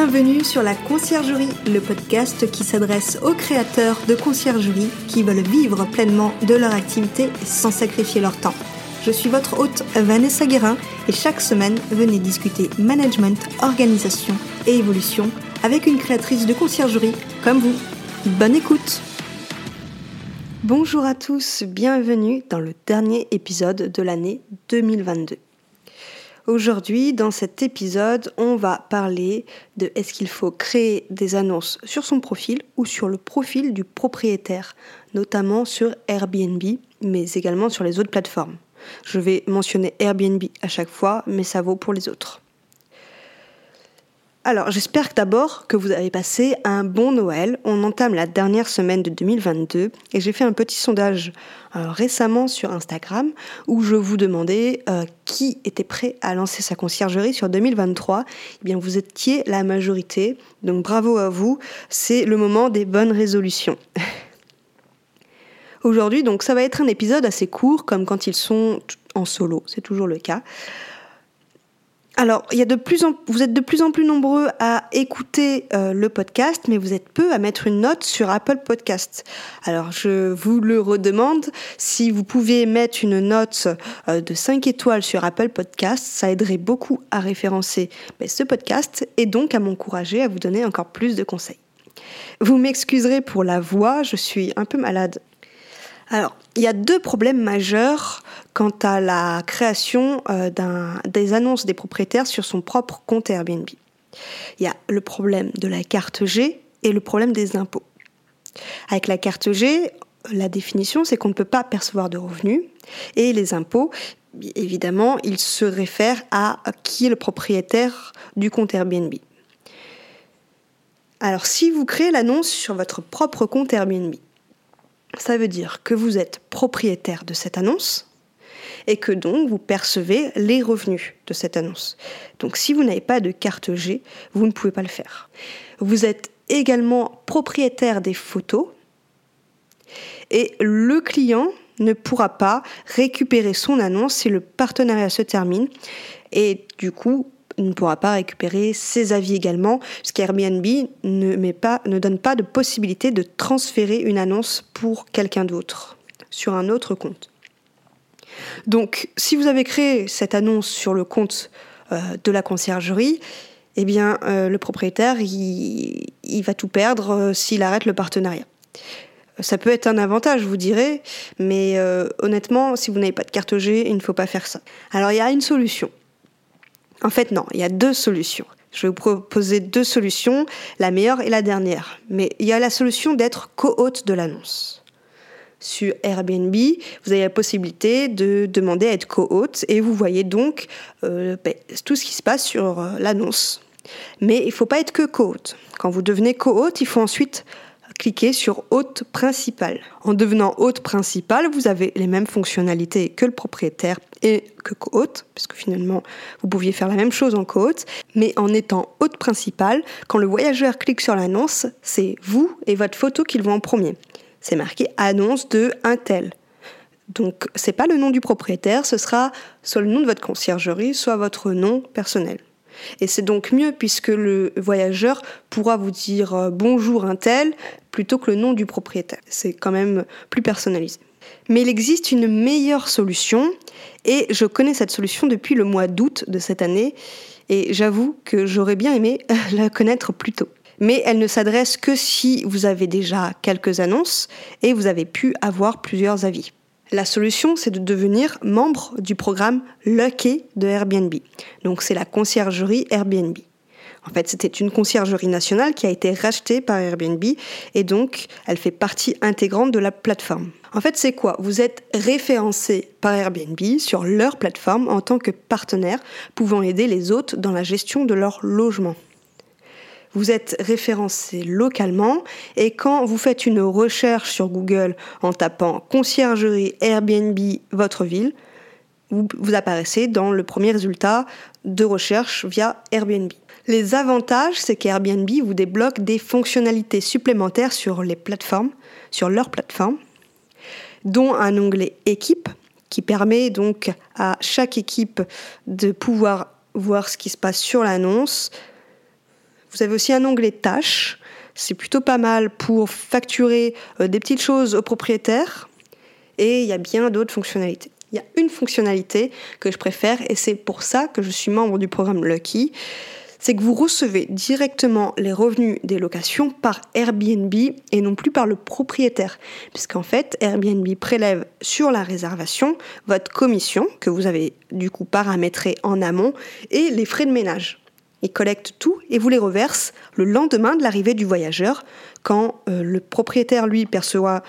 Bienvenue sur la Conciergerie, le podcast qui s'adresse aux créateurs de conciergerie qui veulent vivre pleinement de leur activité sans sacrifier leur temps. Je suis votre hôte Vanessa Guérin et chaque semaine, venez discuter management, organisation et évolution avec une créatrice de conciergerie comme vous. Bonne écoute Bonjour à tous, bienvenue dans le dernier épisode de l'année 2022. Aujourd'hui, dans cet épisode, on va parler de est-ce qu'il faut créer des annonces sur son profil ou sur le profil du propriétaire, notamment sur Airbnb, mais également sur les autres plateformes. Je vais mentionner Airbnb à chaque fois, mais ça vaut pour les autres. Alors, j'espère d'abord que vous avez passé un bon Noël. On entame la dernière semaine de 2022 et j'ai fait un petit sondage euh, récemment sur Instagram où je vous demandais euh, qui était prêt à lancer sa conciergerie sur 2023. Eh bien, vous étiez la majorité, donc bravo à vous. C'est le moment des bonnes résolutions. Aujourd'hui, donc, ça va être un épisode assez court, comme quand ils sont en solo, c'est toujours le cas. Alors, de plus vous êtes de plus en plus nombreux à écouter euh, le podcast, mais vous êtes peu à mettre une note sur Apple Podcast. Alors, je vous le redemande, si vous pouvez mettre une note euh, de 5 étoiles sur Apple Podcast, ça aiderait beaucoup à référencer ben, ce podcast et donc à m'encourager à vous donner encore plus de conseils. Vous m'excuserez pour la voix, je suis un peu malade alors, il y a deux problèmes majeurs quant à la création euh, des annonces des propriétaires sur son propre compte Airbnb. Il y a le problème de la carte G et le problème des impôts. Avec la carte G, la définition, c'est qu'on ne peut pas percevoir de revenus et les impôts, évidemment, ils se réfèrent à qui est le propriétaire du compte Airbnb. Alors, si vous créez l'annonce sur votre propre compte Airbnb, ça veut dire que vous êtes propriétaire de cette annonce et que donc vous percevez les revenus de cette annonce. Donc si vous n'avez pas de carte G, vous ne pouvez pas le faire. Vous êtes également propriétaire des photos et le client ne pourra pas récupérer son annonce si le partenariat se termine et du coup ne pourra pas récupérer ses avis également, puisqu'Airbnb ne, ne donne pas de possibilité de transférer une annonce pour quelqu'un d'autre sur un autre compte. Donc, si vous avez créé cette annonce sur le compte euh, de la conciergerie, eh bien, euh, le propriétaire, il, va tout perdre euh, s'il arrête le partenariat. Ça peut être un avantage, vous direz, mais honnêtement, si vous n'avez pas de carte G, il ne faut pas faire ça. Alors, il y a une solution. En fait, non, il y a deux solutions. Je vais vous proposer deux solutions, la meilleure et la dernière. Mais il y a la solution d'être co-hôte de l'annonce. Sur Airbnb, vous avez la possibilité de demander à être co-hôte et vous voyez donc euh, ben, tout ce qui se passe sur euh, l'annonce. Mais il ne faut pas être que co-hôte. Quand vous devenez co-hôte, il faut ensuite cliquez sur hôte principal. En devenant hôte principal, vous avez les mêmes fonctionnalités que le propriétaire et que co-hôte, puisque finalement vous pouviez faire la même chose en co-hôte, mais en étant hôte principal, quand le voyageur clique sur l'annonce, c'est vous et votre photo qu'ils vont en premier. C'est marqué annonce de un tel. Donc c'est pas le nom du propriétaire, ce sera soit le nom de votre conciergerie, soit votre nom personnel. Et c'est donc mieux puisque le voyageur pourra vous dire euh, bonjour un tel plutôt que le nom du propriétaire. C'est quand même plus personnalisé. Mais il existe une meilleure solution et je connais cette solution depuis le mois d'août de cette année et j'avoue que j'aurais bien aimé la connaître plus tôt. Mais elle ne s'adresse que si vous avez déjà quelques annonces et vous avez pu avoir plusieurs avis. La solution, c'est de devenir membre du programme Lucky de Airbnb. Donc c'est la conciergerie Airbnb. En fait, c'était une conciergerie nationale qui a été rachetée par Airbnb et donc elle fait partie intégrante de la plateforme. En fait, c'est quoi? Vous êtes référencé par Airbnb sur leur plateforme en tant que partenaire pouvant aider les hôtes dans la gestion de leur logement vous êtes référencé localement et quand vous faites une recherche sur Google en tapant conciergerie Airbnb votre ville, vous, apparaissez dans le premier résultat de recherche via Airbnb. Les avantages, c'est qu'Airbnb vous débloque des fonctionnalités supplémentaires sur les plateformes, sur leur plateforme, dont un onglet équipe qui permet donc à chaque équipe de pouvoir voir ce qui se passe sur l'annonce, Vous avez aussi un onglet tâches. C'est plutôt pas mal pour facturer euh, des petites choses aux propriétaires. Et il y a bien d'autres fonctionnalités. Il y a une fonctionnalité que je préfère et c'est pour ça que je suis membre du programme Lucky c'est que vous recevez directement les revenus des locations par Airbnb et non plus par le propriétaire. Puisqu'en fait, Airbnb prélève sur la réservation votre commission que vous avez du coup paramétrée en amont et les frais de ménage. Ils collectent tout et vous les reversent le lendemain de l'arrivée du voyageur quand euh, le propriétaire lui perçoit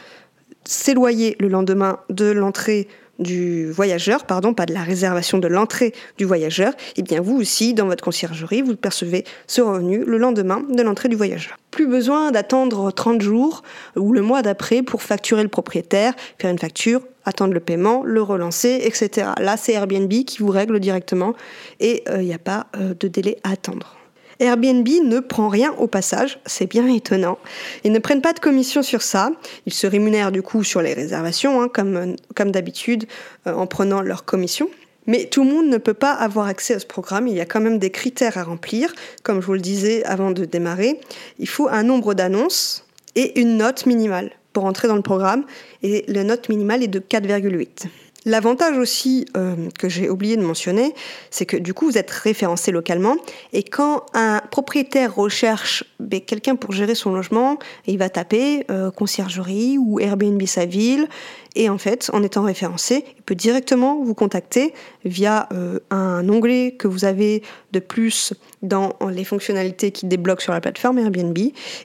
ses loyers le lendemain de l'entrée du voyageur, pardon, pas de la réservation de l'entrée du voyageur, et eh bien vous aussi, dans votre conciergerie, vous percevez ce revenu le lendemain de l'entrée du voyageur. Plus besoin d'attendre 30 jours ou le mois d'après pour facturer le propriétaire, faire une facture, attendre le paiement, le relancer, etc. Là, c'est Airbnb qui vous règle directement et il euh, n'y a pas euh, de délai à attendre. Airbnb ne prend rien au passage, c'est bien étonnant. Ils ne prennent pas de commission sur ça, ils se rémunèrent du coup sur les réservations, hein, comme, d'habitude, euh, en prenant leur commission. Mais tout le monde ne peut pas avoir accès à ce programme, il y a quand même des critères à remplir. Comme je vous le disais avant de démarrer, il faut un nombre d'annonces et une note minimale pour entrer dans le programme, et la note minimale est de 4,8. L'avantage aussi euh, que j'ai oublié de mentionner, c'est que du coup vous êtes référencé localement et quand un propriétaire recherche ben, quelqu'un pour gérer son logement, il va taper euh, conciergerie ou Airbnb sa ville et en fait, en étant référencé, il peut directement vous contacter via euh, un onglet que vous avez de plus dans les fonctionnalités qui débloquent sur la plateforme Airbnb.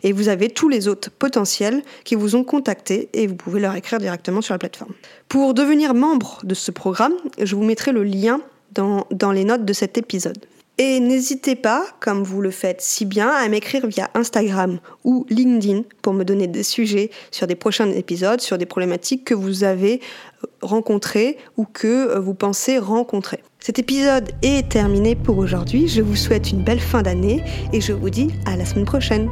Et vous avez tous les autres potentiels qui vous ont contacté et vous pouvez leur écrire directement sur la plateforme. Pour devenir membre de ce programme, je vous mettrai le lien dans, dans les notes de cet épisode. Et n'hésitez pas, comme vous le faites si bien, à m'écrire via Instagram ou LinkedIn pour me donner des sujets sur des prochains épisodes, sur des problématiques que vous avez euh, rencontrées ou que euh, vous pensez rencontrer. Cet épisode est terminé pour aujourd'hui. Je vous souhaite une belle fin d'année et je vous dis à la semaine prochaine.